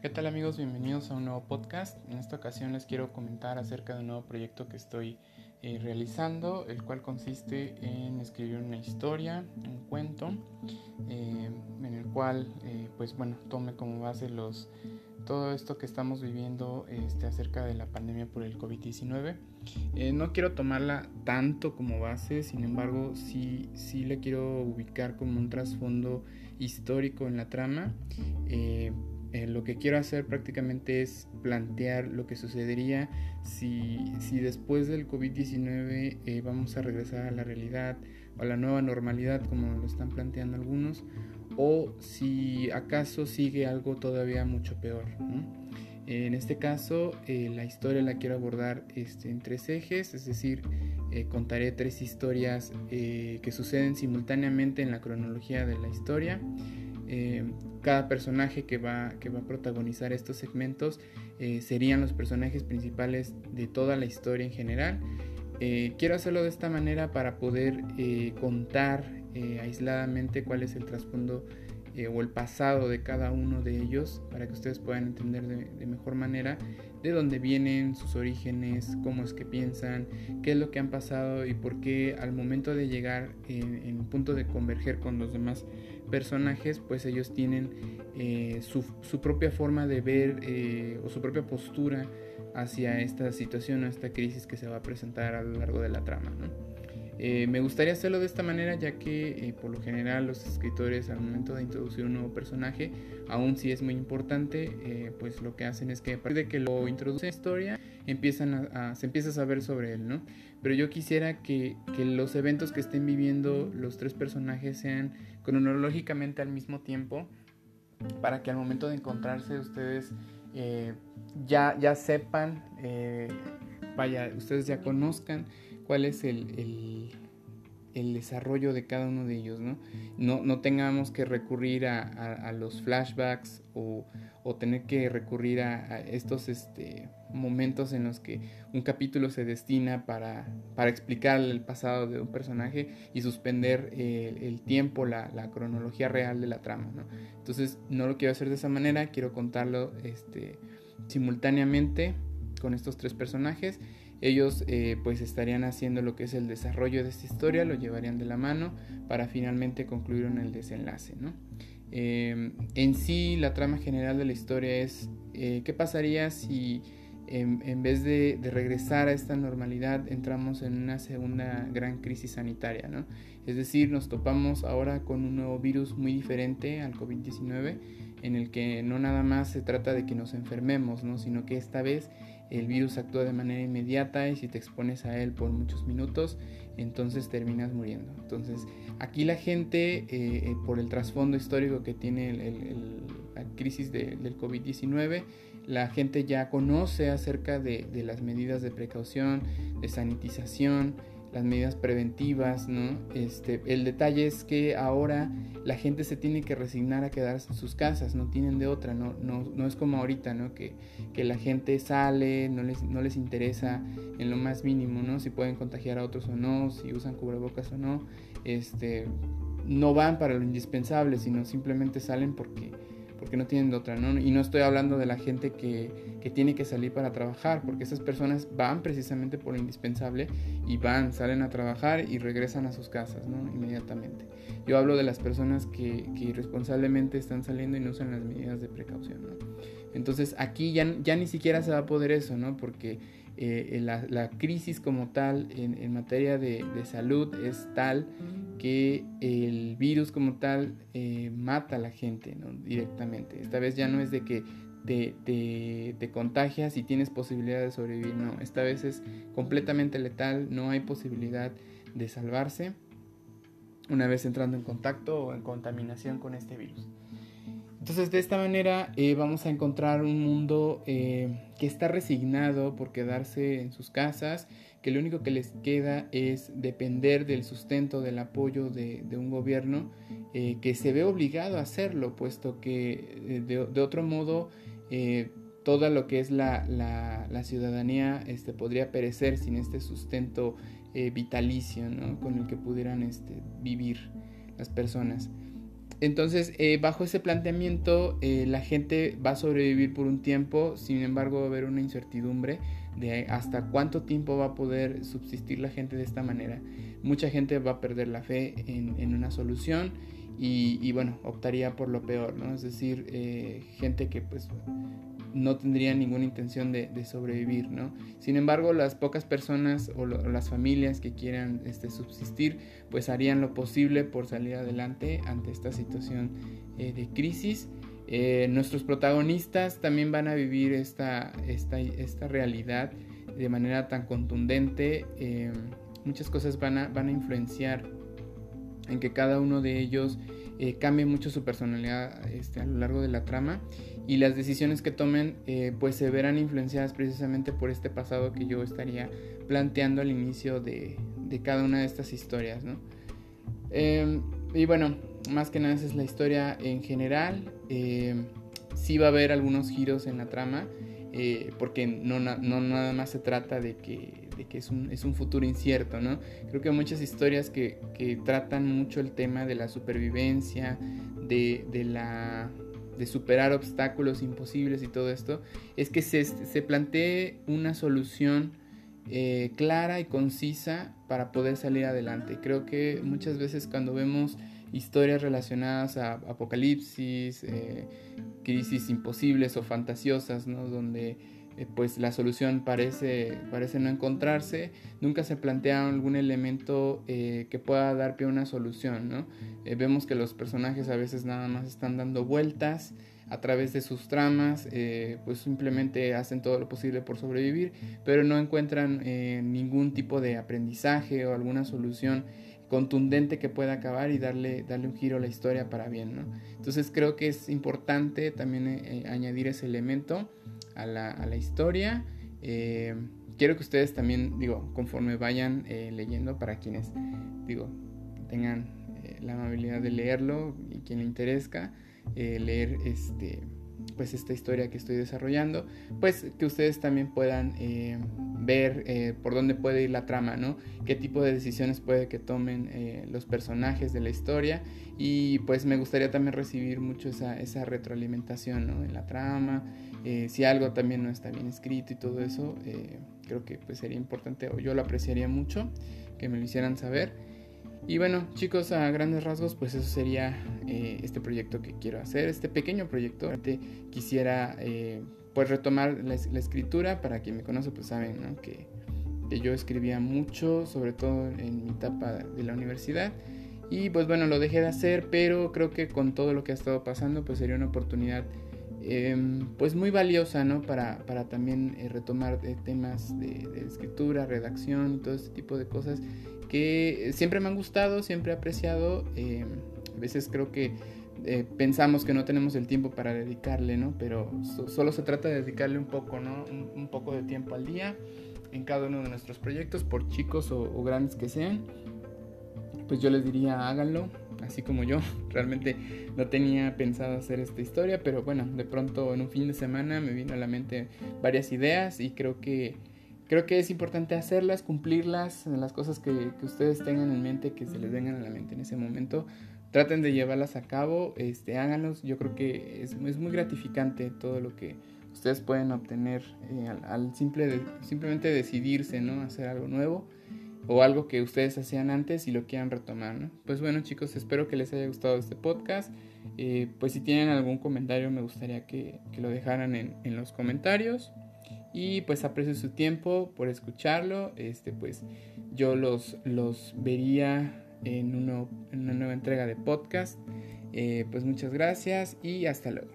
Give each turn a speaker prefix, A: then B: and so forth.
A: ¿Qué tal amigos? Bienvenidos a un nuevo podcast. En esta ocasión les quiero comentar acerca de un nuevo proyecto que estoy eh, realizando, el cual consiste en escribir una historia, un cuento, eh, en el cual, eh, pues bueno, tome como base los todo esto que estamos viviendo este, acerca de la pandemia por el COVID-19. no quiero tomarla tanto como base, sin embargo, sí, sí le quiero ubicar como un trasfondo histórico en la trama eh, lo que quiero hacer prácticamente es plantear lo que sucedería si, si después del COVID-19 eh, vamos a regresar a la realidad o a la nueva normalidad como lo están planteando algunos o si acaso sigue algo todavía mucho peor. En este caso eh, la historia la quiero abordar este, en tres ejes, es decir, contaré tres historias que suceden simultáneamente en la cronología de la historia. Eh, cada personaje que va, que va a protagonizar estos segmentos eh, serían los personajes principales de toda la historia en general. Eh, quiero hacerlo de esta manera para poder contar aisladamente cuál es el trasfondo o el pasado de cada uno de ellos para que ustedes puedan entender de, mejor manera de dónde vienen, sus orígenes, cómo es que piensan, qué es lo que han pasado y por qué al momento de llegar en, en punto de converger con los demás personajes, pues ellos tienen eh, su, propia forma de ver eh, o su propia postura hacia esta situación o esta crisis que se va a presentar a lo largo de la trama. Eh, me gustaría hacerlo de esta manera ya que por lo general los escritores al momento de introducir un nuevo personaje, aun si es muy importante, pues lo que hacen es que a partir de que lo introduce en historia, empiezan a, se empieza a saber sobre él, ¿no? Pero yo quisiera que, que los eventos que estén viviendo los tres personajes sean cronológicamente al mismo tiempo para que al momento de encontrarse ustedes eh, ya, ya sepan, eh, vaya, ustedes ya conozcan cuál es el, el, desarrollo de cada uno de ellos, ¿no? No, no tengamos que recurrir a, a, los flashbacks o, o, tener que recurrir a, estos este, momentos en los que un capítulo se destina para, para explicar el pasado de un personaje y suspender el, tiempo, la, la, cronología real de la trama. ¿no? Entonces no lo quiero hacer de esa manera, quiero contarlo este, simultáneamente con estos tres personajes. Ellos eh, pues estarían haciendo lo que es el desarrollo de esta historia, lo llevarían de la mano para finalmente concluir en el desenlace. ¿no? Eh, en sí, la trama general de la historia es eh, qué pasaría si en, vez de, regresar a esta normalidad, entramos en una segunda gran crisis sanitaria, ¿no? Es decir, nos topamos ahora con un nuevo virus muy diferente al COVID-19, en el que no nada más se trata de que nos enfermemos, ¿no? Sino que esta vez el virus actúa de manera inmediata y si te expones a él por muchos minutos, entonces terminas muriendo. Entonces, aquí la gente, eh, eh, por el trasfondo histórico que tiene la crisis del COVID-19, la gente ya conoce acerca de, las medidas de precaución, de sanitización, las medidas preventivas, ¿no? Este, el detalle es que ahora la gente se tiene que resignar a quedarse en sus casas, no tienen de otra, no, no, es como ahorita, ¿no? Que, que, la gente sale, no les, no les interesa en lo más mínimo, ¿no? Si pueden contagiar a otros o no, si usan cubrebocas o no, este, no van para lo indispensable, sino simplemente salen porque porque no tienen de otra, ¿no? Y no estoy hablando de la gente que, que, tiene que salir para trabajar, porque esas personas van precisamente por lo indispensable y van, salen a trabajar y regresan a sus casas, ¿no? Inmediatamente. Yo hablo de las personas que, que irresponsablemente están saliendo y no usan las medidas de precaución. Entonces aquí ya, ya ni siquiera se va a poder eso, ¿no? Porque eh, la, la, crisis como tal en, materia de, salud es tal que el virus como tal eh, mata a la gente directamente. Esta vez ya no es de que te, contagias y tienes posibilidad de sobrevivir, no, esta vez es completamente letal, no hay posibilidad de salvarse una vez entrando en contacto o en contaminación con este virus. Entonces de esta manera eh, vamos a encontrar un mundo eh, que está resignado por quedarse en sus casas, que lo único que les queda es depender del sustento, del apoyo de, un gobierno eh, que se ve obligado a hacerlo, puesto que de, otro modo toda lo que es la, ciudadanía este, podría perecer sin este sustento vitalicio con el que pudieran este, vivir las personas. Entonces, eh, bajo ese planteamiento, eh, la gente va a sobrevivir por un tiempo, sin embargo va a haber una incertidumbre de hasta cuánto tiempo va a poder subsistir la gente de esta manera. Mucha gente va a perder la fe en, una solución y, bueno, optaría por lo peor, ¿no? Es decir, eh, gente que pues no tendría ninguna intención de, sobrevivir, ¿no? Sin embargo, las pocas personas o, las familias que quieran este, subsistir, pues harían lo posible por salir adelante ante esta situación eh, de crisis. Eh, nuestros protagonistas también van a vivir esta, esta, esta realidad de manera tan contundente. Eh, muchas cosas van a, van a influenciar en que cada uno de ellos cambie mucho su personalidad este, a lo largo de la trama y las decisiones que tomen eh, pues se verán influenciadas precisamente por este pasado que yo estaría planteando al inicio de, cada una de estas historias. ¿no? Em, y bueno, más que nada esa es la historia en general. Em, sí va a haber algunos giros en la trama. Eh, porque no, no, nada más se trata de que, que es, un, es, un, futuro incierto, ¿no? Creo que muchas historias que, que tratan mucho el tema de la supervivencia, de, de la de superar obstáculos imposibles y todo esto, es que se, se plantee una solución eh, clara y concisa para poder salir adelante. Creo que muchas veces cuando vemos historias relacionadas a apocalipsis, eh, crisis imposibles o fantasiosas, ¿no? donde pues la solución parece, parece no encontrarse, nunca se plantea algún elemento eh, que pueda dar pie a una solución, ¿no? Eh, vemos que los personajes a veces nada más están dando vueltas a través de sus tramas, pues simplemente hacen todo lo posible por sobrevivir, pero no encuentran ningún tipo de aprendizaje o alguna solución contundente que pueda acabar y darle, darle un giro a la historia para bien, ¿no? Entonces creo que es importante también añadir ese elemento a la, historia. Eh, quiero que ustedes también, digo, conforme vayan eh, leyendo, para quienes, digo, tengan eh, la amabilidad de leerlo y quien le interesa, leer este pues esta historia que estoy desarrollando, pues que ustedes también puedan ver por dónde puede ir la trama, ¿no? Qué tipo de decisiones puede que tomen los personajes de la historia y pues me gustaría también recibir mucho esa, esa retroalimentación, ¿no? En la trama, eh, si algo también no está bien escrito y todo eso, eh, creo que pues sería importante o yo lo apreciaría mucho que me lo hicieran saber. Y bueno, chicos, a grandes rasgos, pues eso sería eh, este proyecto que quiero hacer, este pequeño proyecto. Quisiera pues retomar la, escritura, para quien me conoce pues saben que, que yo escribía mucho, sobre todo en mi etapa de la universidad. Y pues bueno, lo dejé de hacer, pero creo que con todo lo que ha estado pasando, pues sería una oportunidad Em, pues muy valiosa, ¿no? Para, para también eh, retomar eh, temas de, escritura, redacción y todo este tipo de cosas que siempre me han gustado, siempre he apreciado. Em, a veces creo que eh, pensamos que no tenemos el tiempo para dedicarle, ¿no? Pero solo se trata de dedicarle un poco, ¿no? Un, poco de tiempo al día en cada uno de nuestros proyectos, por chicos o, o grandes que sean. Pues yo les diría, háganlo, así como yo. Realmente no tenía pensado hacer esta historia, pero bueno, de pronto en un fin de semana me vino a la mente varias ideas y creo que creo que es importante hacerlas, cumplirlas, las cosas que, ustedes tengan en mente, que se les vengan a la mente en ese momento. Traten de llevarlas a cabo, este, háganlos. Yo creo que es, es muy gratificante todo lo que ustedes pueden obtener eh, al, simple simplemente decidirse, ¿no? Hacer algo nuevo o algo que ustedes hacían antes y lo quieran retomar, ¿no? Pues bueno chicos, espero que les haya gustado este podcast. Eh, pues si tienen algún comentario me gustaría que, lo dejaran en, los comentarios. Y pues aprecio su tiempo por escucharlo. Este, pues yo los, los vería en, una nueva entrega de podcast. Eh, pues muchas gracias y hasta luego.